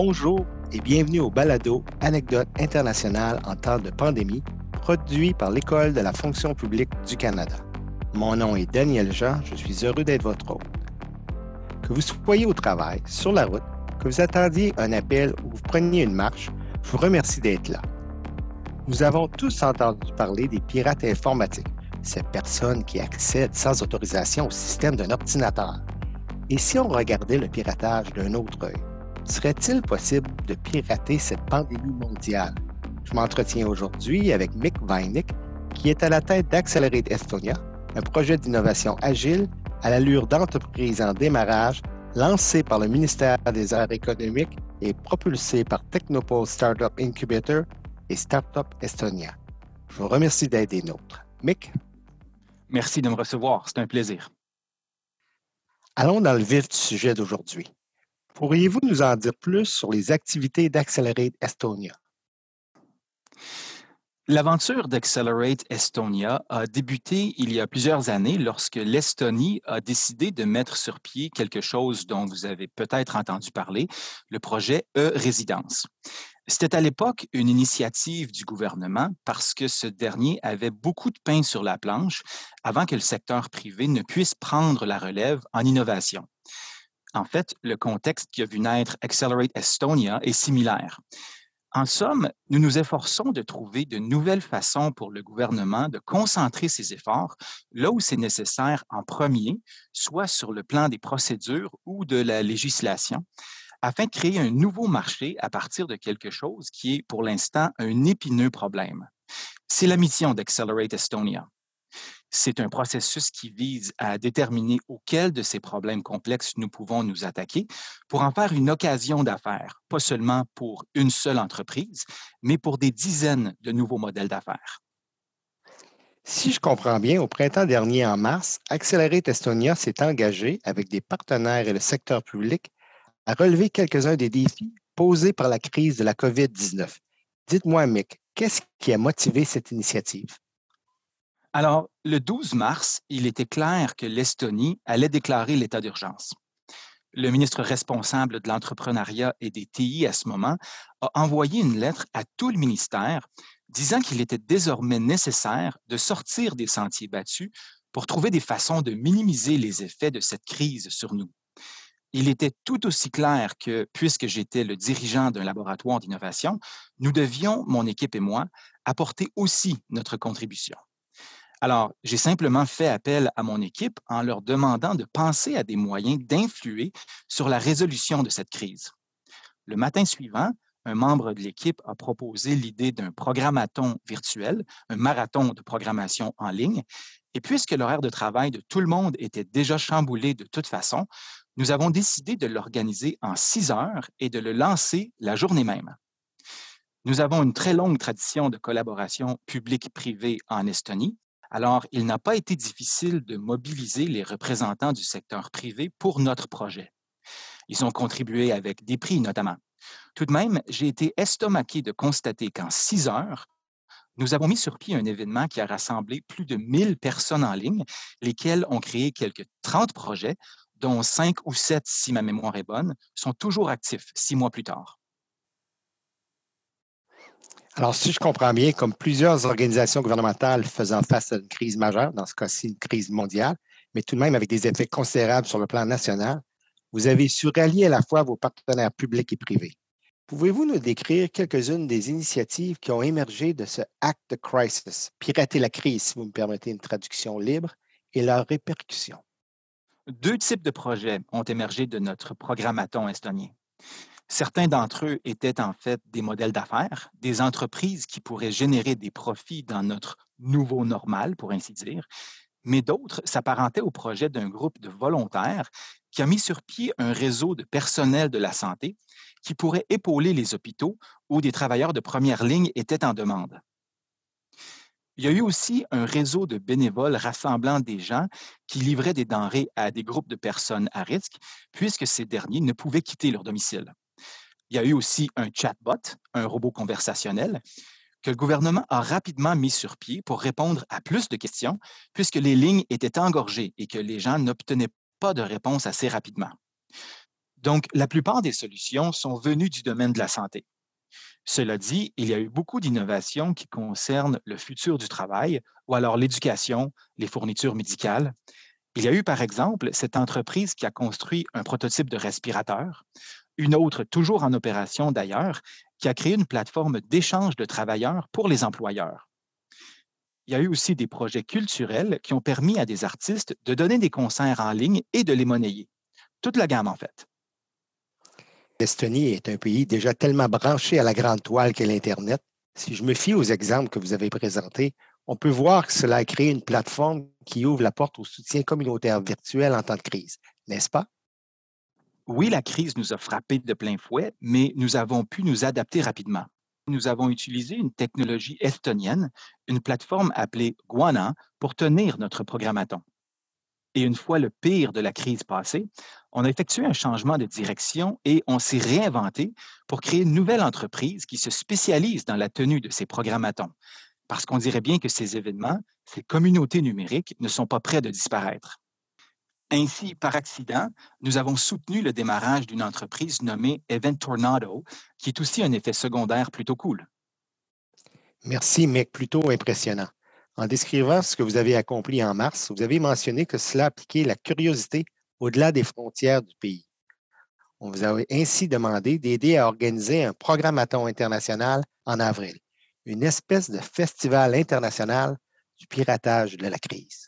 Bonjour et bienvenue au balado Anecdotes internationales en temps de pandémie, produit par l'École de la fonction publique du Canada. Mon nom est Daniel Jean, je suis heureux d'être votre hôte. Que vous soyez au travail, sur la route, que vous attendiez un appel ou vous preniez une marche, je vous remercie d'être là. Nous avons tous entendu parler des pirates informatiques, ces personnes qui accèdent sans autorisation au système d'un ordinateur. Et si on regardait le piratage d'un autre œil, serait-il possible de pirater cette pandémie mondiale? Je m'entretiens aujourd'hui avec Mick Weinig, qui est à la tête d'Accelerate Estonia, un projet d'innovation agile à l'allure d'entreprise en démarrage lancé par le ministère des Arts économiques et propulsé par Technopole Startup Incubator et Startup Estonia. Je vous remercie d'être des nôtres. Mick? Merci de me recevoir. C'est un plaisir. Allons dans le vif du sujet d'aujourd'hui. Pourriez-vous nous en dire plus sur les activités d'Accelerate Estonia? L'aventure d'Accelerate Estonia a débuté il y a plusieurs années lorsque l'Estonie a décidé de mettre sur pied quelque chose dont vous avez peut-être entendu parler, le projet E-Résidence. C'était à l'époque une initiative du gouvernement parce que ce dernier avait beaucoup de pain sur la planche avant que le secteur privé ne puisse prendre la relève en innovation. En fait, le contexte qui a vu naître Accelerate Estonia est similaire. En somme, nous nous efforçons de trouver de nouvelles façons pour le gouvernement de concentrer ses efforts là où c'est nécessaire en premier, soit sur le plan des procédures ou de la législation, afin de créer un nouveau marché à partir de quelque chose qui est pour l'instant un épineux problème. C'est la mission d'Accelerate Estonia. C'est un processus qui vise à déterminer auquel de ces problèmes complexes nous pouvons nous attaquer pour en faire une occasion d'affaires, pas seulement pour une seule entreprise, mais pour des dizaines de nouveaux modèles d'affaires. Si je comprends bien, au printemps dernier, en mars, Accelerate Estonia s'est engagé avec des partenaires et le secteur public à relever quelques-uns des défis posés par la crise de la COVID-19. Dites-moi, Mick, qu'est-ce qui a motivé cette initiative? Alors, le 12 mars, il était clair que l'Estonie allait déclarer l'état d'urgence. Le ministre responsable de l'entrepreneuriat et des TI à ce moment a envoyé une lettre à tout le ministère disant qu'il était désormais nécessaire de sortir des sentiers battus pour trouver des façons de minimiser les effets de cette crise sur nous. Il était tout aussi clair que, puisque j'étais le dirigeant d'un laboratoire d'innovation, nous devions, mon équipe et moi, apporter aussi notre contribution. Alors, j'ai simplement fait appel à mon équipe en leur demandant de penser à des moyens d'influer sur la résolution de cette crise. Le matin suivant, un membre de l'équipe a proposé l'idée d'un programmaton virtuel, un marathon de programmation en ligne. Et puisque l'horaire de travail de tout le monde était déjà chamboulé de toute façon, nous avons décidé de l'organiser en six heures et de le lancer la journée même. Nous avons une très longue tradition de collaboration publique-privée en Estonie alors, il n'a pas été difficile de mobiliser les représentants du secteur privé pour notre projet. Ils ont contribué avec des prix notamment. Tout de même, j'ai été estomaqué de constater qu'en six heures, nous avons mis sur pied un événement qui a rassemblé plus de 1000 personnes en ligne, lesquelles ont créé quelques 30 projets, dont cinq ou sept, si ma mémoire est bonne, sont toujours actifs six mois plus tard. Alors, si je comprends bien, comme plusieurs organisations gouvernementales faisant face à une crise majeure, dans ce cas-ci une crise mondiale, mais tout de même avec des effets considérables sur le plan national, vous avez su rallier à la fois vos partenaires publics et privés. Pouvez-vous nous décrire quelques-unes des initiatives qui ont émergé de ce Act the Crisis, pirater la crise, si vous me permettez une traduction libre, et leurs répercussions? Deux types de projets ont émergé de notre programmaton estonien. Certains d'entre eux étaient en fait des modèles d'affaires, des entreprises qui pourraient générer des profits dans notre nouveau normal, pour ainsi dire, mais d'autres s'apparentaient au projet d'un groupe de volontaires qui a mis sur pied un réseau de personnel de la santé qui pourrait épauler les hôpitaux où des travailleurs de première ligne étaient en demande. Il y a eu aussi un réseau de bénévoles rassemblant des gens qui livraient des denrées à des groupes de personnes à risque, puisque ces derniers ne pouvaient quitter leur domicile. Il y a eu aussi un chatbot, un robot conversationnel, que le gouvernement a rapidement mis sur pied pour répondre à plus de questions, puisque les lignes étaient engorgées et que les gens n'obtenaient pas de réponse assez rapidement. Donc, la plupart des solutions sont venues du domaine de la santé. Cela dit, il y a eu beaucoup d'innovations qui concernent le futur du travail ou alors l'éducation, les fournitures médicales. Il y a eu, par exemple, cette entreprise qui a construit un prototype de respirateur, une autre toujours en opération d'ailleurs, qui a créé une plateforme d'échange de travailleurs pour les employeurs. Il y a eu aussi des projets culturels qui ont permis à des artistes de donner des concerts en ligne et de les monnayer. Toute la gamme, en fait. L'Estonie est un pays déjà tellement branché à la grande toile qu'est l'Internet. Si je me fie aux exemples que vous avez présentés, on peut voir que cela a créé une plateforme qui ouvre la porte au soutien communautaire virtuel en temps de crise, n'est-ce pas? Oui, la crise nous a frappés de plein fouet, mais nous avons pu nous adapter rapidement. Nous avons utilisé une technologie estonienne, une plateforme appelée Guana, pour tenir notre programmaton. Et une fois le pire de la crise passée, on a effectué un changement de direction et on s'est réinventé pour créer une nouvelle entreprise qui se spécialise dans la tenue de ces programmatons. Parce qu'on dirait bien que ces événements, ces communautés numériques ne sont pas prêts de disparaître. Ainsi, par accident, nous avons soutenu le démarrage d'une entreprise nommée Event Tornado, qui est aussi un effet secondaire plutôt cool. Merci, mec, plutôt impressionnant. En décrivant ce que vous avez accompli en mars, vous avez mentionné que cela appliquait la curiosité au-delà des frontières du pays. On vous a ainsi demandé d'aider à organiser un programmaton international en avril, une espèce de festival international du piratage de la crise.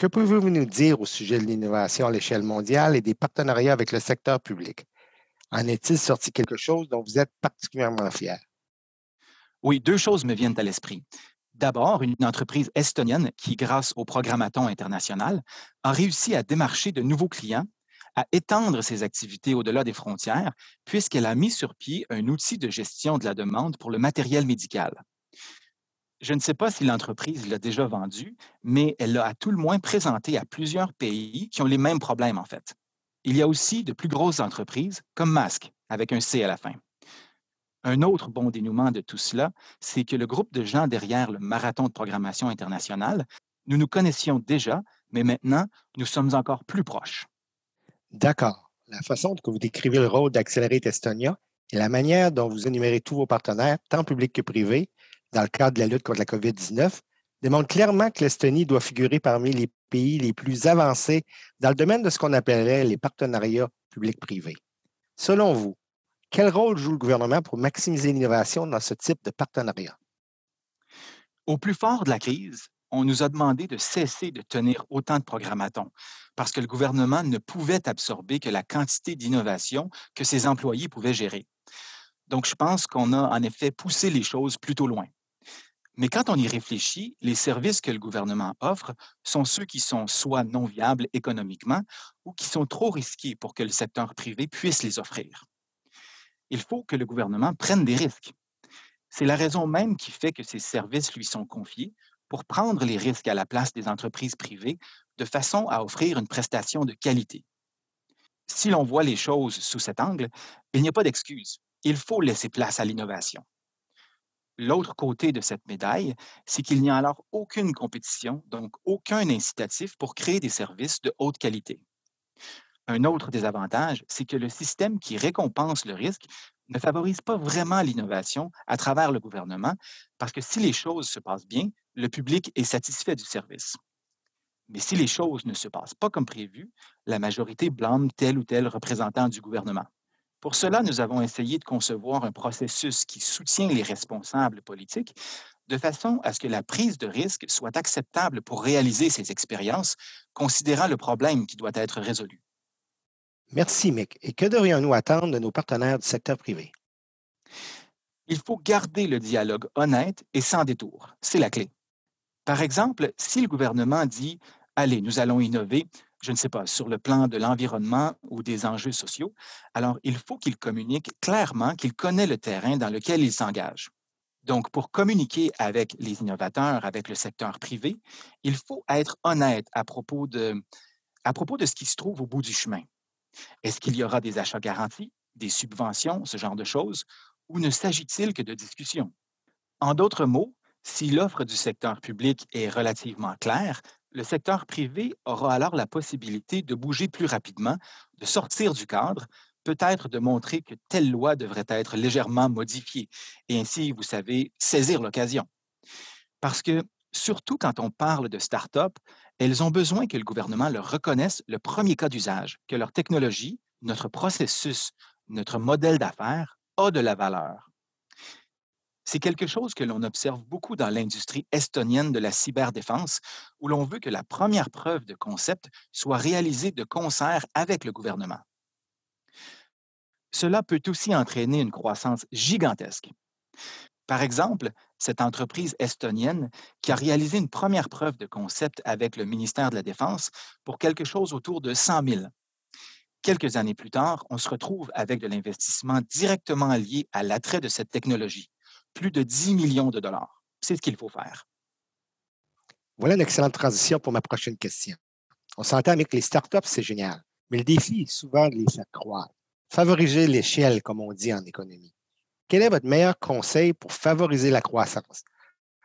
Que pouvez-vous nous dire au sujet de l'innovation à l'échelle mondiale et des partenariats avec le secteur public? En est-il sorti quelque chose dont vous êtes particulièrement fier? Oui, deux choses me viennent à l'esprit. D'abord, une entreprise estonienne qui, grâce au programmaton international, a réussi à démarcher de nouveaux clients, à étendre ses activités au-delà des frontières, puisqu'elle a mis sur pied un outil de gestion de la demande pour le matériel médical. Je ne sais pas si l'entreprise l'a déjà vendu, mais elle l'a à tout le moins présenté à plusieurs pays qui ont les mêmes problèmes en fait. Il y a aussi de plus grosses entreprises comme Mask, avec un C à la fin. Un autre bon dénouement de tout cela, c'est que le groupe de gens derrière le marathon de programmation internationale, nous nous connaissions déjà, mais maintenant, nous sommes encore plus proches. D'accord. La façon dont vous décrivez le rôle d'Accelerate Estonia et la manière dont vous énumérez tous vos partenaires, tant publics que privés, dans le cadre de la lutte contre la COVID-19, démontre clairement que l'Estonie doit figurer parmi les pays les plus avancés dans le domaine de ce qu'on appellerait les partenariats publics-privés. Selon vous, quel rôle joue le gouvernement pour maximiser l'innovation dans ce type de partenariat? Au plus fort de la crise, on nous a demandé de cesser de tenir autant de programmatons parce que le gouvernement ne pouvait absorber que la quantité d'innovation que ses employés pouvaient gérer. Donc, je pense qu'on a en effet poussé les choses plutôt loin. Mais quand on y réfléchit, les services que le gouvernement offre sont ceux qui sont soit non viables économiquement ou qui sont trop risqués pour que le secteur privé puisse les offrir il faut que le gouvernement prenne des risques. C'est la raison même qui fait que ces services lui sont confiés pour prendre les risques à la place des entreprises privées de façon à offrir une prestation de qualité. Si l'on voit les choses sous cet angle, il n'y a pas d'excuse. Il faut laisser place à l'innovation. L'autre côté de cette médaille, c'est qu'il n'y a alors aucune compétition, donc aucun incitatif pour créer des services de haute qualité. Un autre désavantage, c'est que le système qui récompense le risque ne favorise pas vraiment l'innovation à travers le gouvernement, parce que si les choses se passent bien, le public est satisfait du service. Mais si les choses ne se passent pas comme prévu, la majorité blâme tel ou tel représentant du gouvernement. Pour cela, nous avons essayé de concevoir un processus qui soutient les responsables politiques de façon à ce que la prise de risque soit acceptable pour réaliser ces expériences, considérant le problème qui doit être résolu. Merci, Mick. Et que devrions-nous attendre de nos partenaires du secteur privé? Il faut garder le dialogue honnête et sans détour. C'est la clé. Par exemple, si le gouvernement dit Allez, nous allons innover, je ne sais pas, sur le plan de l'environnement ou des enjeux sociaux, alors il faut qu'il communique clairement qu'il connaît le terrain dans lequel il s'engage. Donc, pour communiquer avec les innovateurs, avec le secteur privé, il faut être honnête à propos de, à propos de ce qui se trouve au bout du chemin. Est-ce qu'il y aura des achats garantis, des subventions, ce genre de choses, ou ne s'agit-il que de discussions? En d'autres mots, si l'offre du secteur public est relativement claire, le secteur privé aura alors la possibilité de bouger plus rapidement, de sortir du cadre peut être de montrer que telle loi devrait être légèrement modifiée et ainsi, vous savez, saisir l'occasion. Parce que, surtout quand on parle de start-up, elles ont besoin que le gouvernement leur reconnaisse le premier cas d'usage, que leur technologie, notre processus, notre modèle d'affaires a de la valeur. C'est quelque chose que l'on observe beaucoup dans l'industrie estonienne de la cyberdéfense, où l'on veut que la première preuve de concept soit réalisée de concert avec le gouvernement. Cela peut aussi entraîner une croissance gigantesque. Par exemple, cette entreprise estonienne qui a réalisé une première preuve de concept avec le ministère de la Défense pour quelque chose autour de 100 000. Quelques années plus tard, on se retrouve avec de l'investissement directement lié à l'attrait de cette technologie, plus de 10 millions de dollars. C'est ce qu'il faut faire. Voilà une excellente transition pour ma prochaine question. On s'entend avec les startups, c'est génial, mais le défi est souvent de les faire croître. Favoriser l'échelle, comme on dit en économie. Quel est votre meilleur conseil pour favoriser la croissance?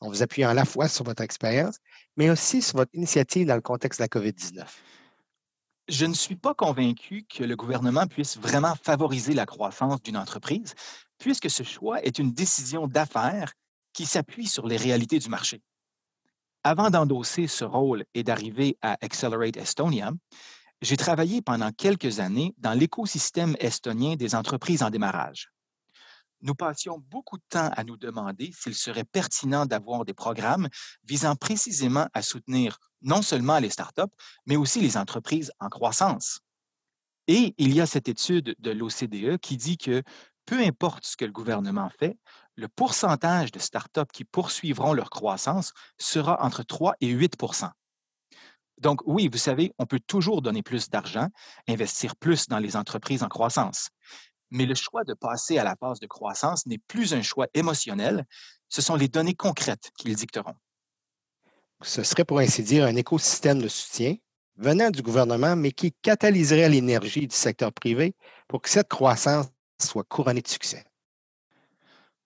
En vous appuyant à la fois sur votre expérience, mais aussi sur votre initiative dans le contexte de la COVID-19. Je ne suis pas convaincu que le gouvernement puisse vraiment favoriser la croissance d'une entreprise, puisque ce choix est une décision d'affaires qui s'appuie sur les réalités du marché. Avant d'endosser ce rôle et d'arriver à Accelerate Estonia, j'ai travaillé pendant quelques années dans l'écosystème estonien des entreprises en démarrage. Nous passions beaucoup de temps à nous demander s'il serait pertinent d'avoir des programmes visant précisément à soutenir non seulement les startups, mais aussi les entreprises en croissance. Et il y a cette étude de l'OCDE qui dit que peu importe ce que le gouvernement fait, le pourcentage de startups qui poursuivront leur croissance sera entre 3 et 8% donc oui, vous savez, on peut toujours donner plus d'argent, investir plus dans les entreprises en croissance. Mais le choix de passer à la phase de croissance n'est plus un choix émotionnel, ce sont les données concrètes qui le dicteront. Ce serait pour ainsi dire un écosystème de soutien venant du gouvernement, mais qui catalyserait l'énergie du secteur privé pour que cette croissance soit couronnée de succès?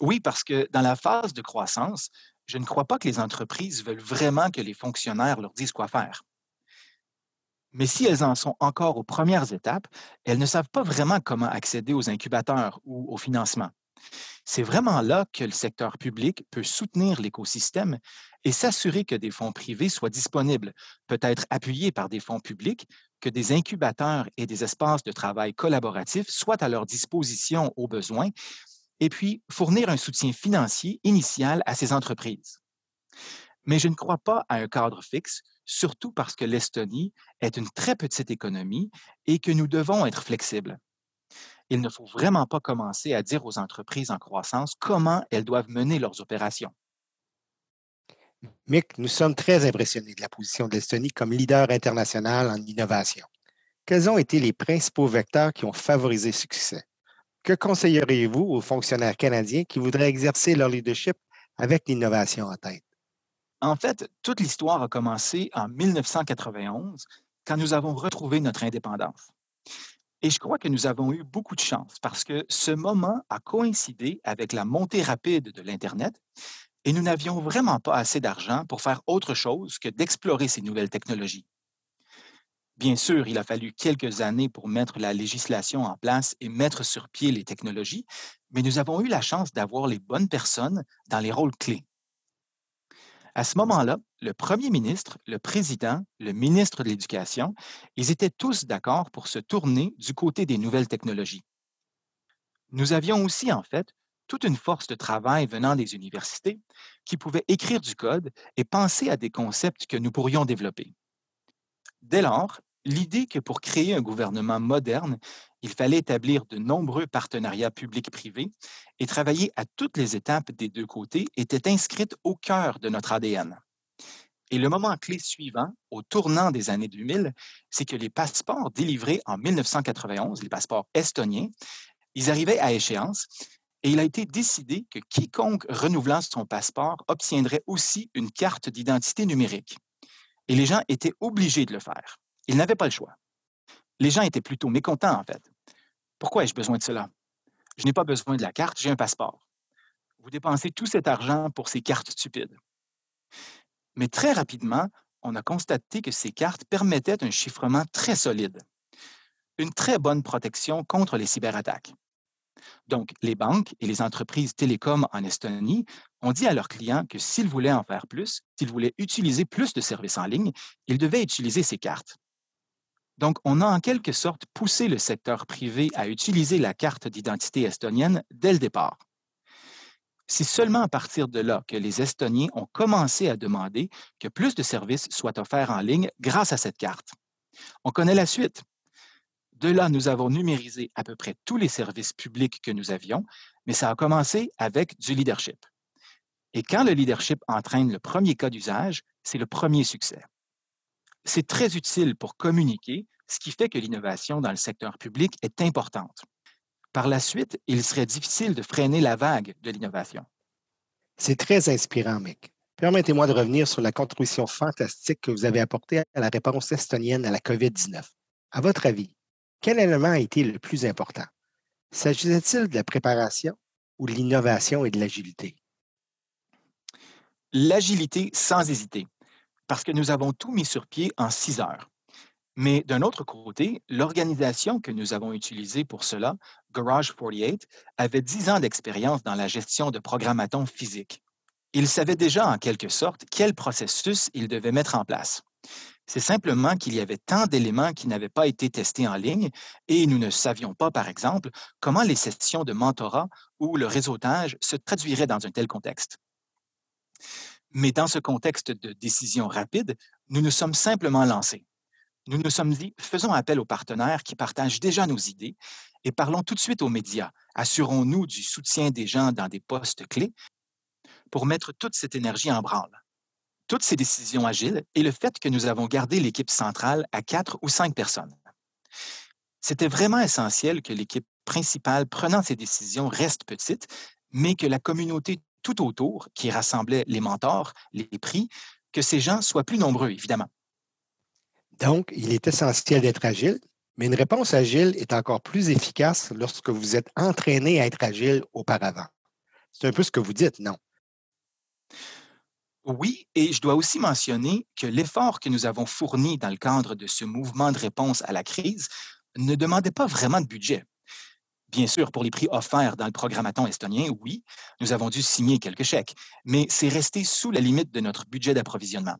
Oui, parce que dans la phase de croissance, je ne crois pas que les entreprises veulent vraiment que les fonctionnaires leur disent quoi faire. Mais si elles en sont encore aux premières étapes, elles ne savent pas vraiment comment accéder aux incubateurs ou au financement. C'est vraiment là que le secteur public peut soutenir l'écosystème et s'assurer que des fonds privés soient disponibles, peut-être appuyés par des fonds publics, que des incubateurs et des espaces de travail collaboratifs soient à leur disposition aux besoins, et puis fournir un soutien financier initial à ces entreprises. Mais je ne crois pas à un cadre fixe surtout parce que l'Estonie est une très petite économie et que nous devons être flexibles. Il ne faut vraiment pas commencer à dire aux entreprises en croissance comment elles doivent mener leurs opérations. Mick, nous sommes très impressionnés de la position de l'Estonie comme leader international en innovation. Quels ont été les principaux vecteurs qui ont favorisé ce succès? Que conseilleriez-vous aux fonctionnaires canadiens qui voudraient exercer leur leadership avec l'innovation en tête? En fait, toute l'histoire a commencé en 1991, quand nous avons retrouvé notre indépendance. Et je crois que nous avons eu beaucoup de chance parce que ce moment a coïncidé avec la montée rapide de l'Internet et nous n'avions vraiment pas assez d'argent pour faire autre chose que d'explorer ces nouvelles technologies. Bien sûr, il a fallu quelques années pour mettre la législation en place et mettre sur pied les technologies, mais nous avons eu la chance d'avoir les bonnes personnes dans les rôles clés. À ce moment-là, le premier ministre, le président, le ministre de l'Éducation, ils étaient tous d'accord pour se tourner du côté des nouvelles technologies. Nous avions aussi, en fait, toute une force de travail venant des universités qui pouvait écrire du code et penser à des concepts que nous pourrions développer. Dès lors, l'idée que pour créer un gouvernement moderne, il fallait établir de nombreux partenariats publics-privés et travailler à toutes les étapes des deux côtés était inscrite au cœur de notre ADN. Et le moment clé suivant, au tournant des années 2000, c'est que les passeports délivrés en 1991, les passeports estoniens, ils arrivaient à échéance et il a été décidé que quiconque renouvelant son passeport obtiendrait aussi une carte d'identité numérique. Et les gens étaient obligés de le faire. Ils n'avaient pas le choix. Les gens étaient plutôt mécontents, en fait. Pourquoi ai-je besoin de cela? Je n'ai pas besoin de la carte, j'ai un passeport. Vous dépensez tout cet argent pour ces cartes stupides. Mais très rapidement, on a constaté que ces cartes permettaient un chiffrement très solide. une très bonne protection contre les cyberattaques. Donc, les banques et les entreprises télécoms en Estonie ont dit à leurs clients que s'ils voulaient en faire plus, s'ils voulaient utiliser plus de services en ligne, ils devaient utiliser ces cartes. Donc, on a en quelque sorte poussé le secteur privé à utiliser la carte d'identité estonienne dès le départ. C'est seulement à partir de là que les Estoniens ont commencé à demander que plus de services soient offerts en ligne grâce à cette carte. On connaît la suite. De là, nous avons numérisé à peu près tous les services publics que nous avions, mais ça a commencé avec du leadership. Et quand le leadership entraîne le premier cas d'usage, c'est le premier succès. C'est très utile pour communiquer, ce qui fait que l'innovation dans le secteur public est importante. Par la suite, il serait difficile de freiner la vague de l'innovation. C'est très inspirant, Mick. Permettez-moi de revenir sur la contribution fantastique que vous avez apportée à la réponse estonienne à la COVID-19. À votre avis, quel élément a été le plus important? S'agissait-il de la préparation ou de l'innovation et de l'agilité? L'agilité sans hésiter, parce que nous avons tout mis sur pied en six heures. Mais d'un autre côté, l'organisation que nous avons utilisée pour cela, Garage 48, avait 10 ans d'expérience dans la gestion de programmatons physiques. Il savait déjà en quelque sorte quel processus il devait mettre en place. C'est simplement qu'il y avait tant d'éléments qui n'avaient pas été testés en ligne et nous ne savions pas, par exemple, comment les sessions de mentorat ou le réseautage se traduiraient dans un tel contexte. Mais dans ce contexte de décision rapide, nous nous sommes simplement lancés nous nous sommes dit, faisons appel aux partenaires qui partagent déjà nos idées et parlons tout de suite aux médias. Assurons-nous du soutien des gens dans des postes clés pour mettre toute cette énergie en branle. Toutes ces décisions agiles et le fait que nous avons gardé l'équipe centrale à quatre ou cinq personnes. C'était vraiment essentiel que l'équipe principale prenant ces décisions reste petite, mais que la communauté tout autour, qui rassemblait les mentors, les prix, que ces gens soient plus nombreux, évidemment. Donc, il est essentiel d'être agile, mais une réponse agile est encore plus efficace lorsque vous êtes entraîné à être agile auparavant. C'est un peu ce que vous dites, non? Oui, et je dois aussi mentionner que l'effort que nous avons fourni dans le cadre de ce mouvement de réponse à la crise ne demandait pas vraiment de budget. Bien sûr, pour les prix offerts dans le programmaton estonien, oui, nous avons dû signer quelques chèques, mais c'est resté sous la limite de notre budget d'approvisionnement.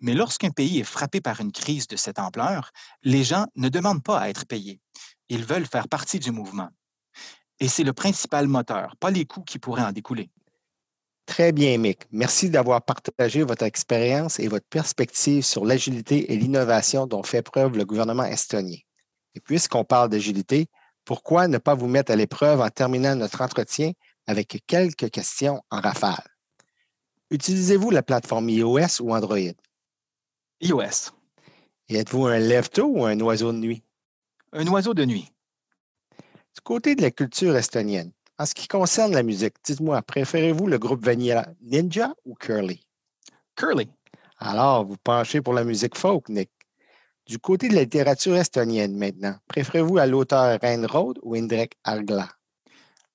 Mais lorsqu'un pays est frappé par une crise de cette ampleur, les gens ne demandent pas à être payés. Ils veulent faire partie du mouvement. Et c'est le principal moteur, pas les coûts qui pourraient en découler. Très bien, Mick. Merci d'avoir partagé votre expérience et votre perspective sur l'agilité et l'innovation dont fait preuve le gouvernement estonien. Et puisqu'on parle d'agilité, pourquoi ne pas vous mettre à l'épreuve en terminant notre entretien avec quelques questions en rafale? Utilisez-vous la plateforme iOS ou Android? iOS. Et êtes-vous un lève-tôt ou un oiseau de nuit? Un oiseau de nuit. Du côté de la culture estonienne, en ce qui concerne la musique, dites-moi, préférez-vous le groupe Vanilla Ninja ou Curly? Curly. Alors, vous penchez pour la musique folk, Nick. Du côté de la littérature estonienne maintenant, préférez-vous à l'auteur Reinrod ou Indrek Argla?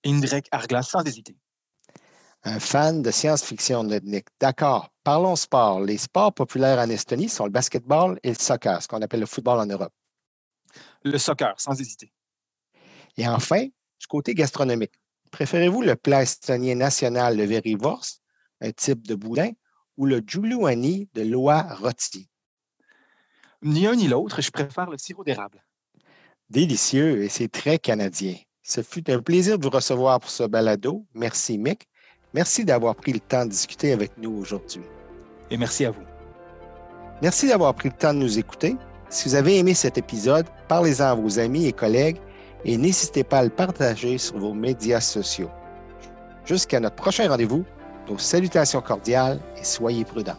Indrek Argla, sans hésiter un fan de science-fiction, Nick. D'accord. Parlons sport. Les sports populaires en Estonie sont le basketball et le soccer, ce qu'on appelle le football en Europe. Le soccer, sans hésiter. Et enfin, du côté gastronomique, préférez-vous le plat estonien national, le verivors, un type de boudin, ou le juluani de l'oie rôti? Ni un ni l'autre, je préfère le sirop d'érable. Délicieux et c'est très canadien. Ce fut un plaisir de vous recevoir pour ce balado. Merci, Mick. Merci d'avoir pris le temps de discuter avec nous aujourd'hui. Et merci à vous. Merci d'avoir pris le temps de nous écouter. Si vous avez aimé cet épisode, parlez-en à vos amis et collègues et n'hésitez pas à le partager sur vos médias sociaux. Jusqu'à notre prochain rendez-vous, nos salutations cordiales et soyez prudents.